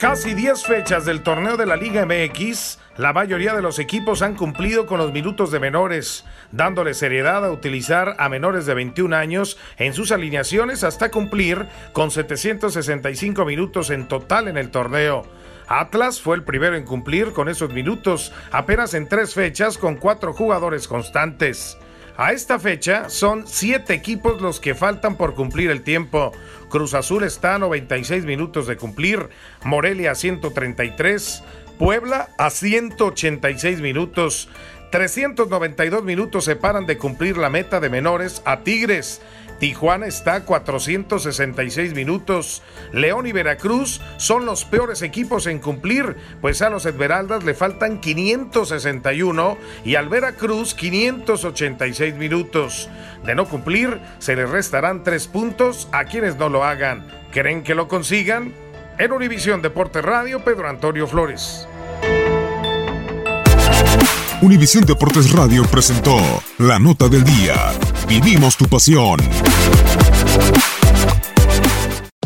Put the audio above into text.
Casi 10 fechas del torneo de la Liga MX, la mayoría de los equipos han cumplido con los minutos de menores, dándole seriedad a utilizar a menores de 21 años en sus alineaciones hasta cumplir con 765 minutos en total en el torneo. Atlas fue el primero en cumplir con esos minutos, apenas en tres fechas con cuatro jugadores constantes. A esta fecha son siete equipos los que faltan por cumplir el tiempo. Cruz Azul está a 96 minutos de cumplir, Morelia a 133, Puebla a 186 minutos. 392 minutos separan de cumplir la meta de menores a Tigres. Tijuana está a 466 minutos. León y Veracruz son los peores equipos en cumplir, pues a los Esmeraldas le faltan 561 y al Veracruz 586 minutos. De no cumplir, se les restarán tres puntos a quienes no lo hagan. ¿Creen que lo consigan? En Univisión Deporte Radio, Pedro Antonio Flores. Univisión Deportes Radio presentó La Nota del Día. Vivimos tu pasión.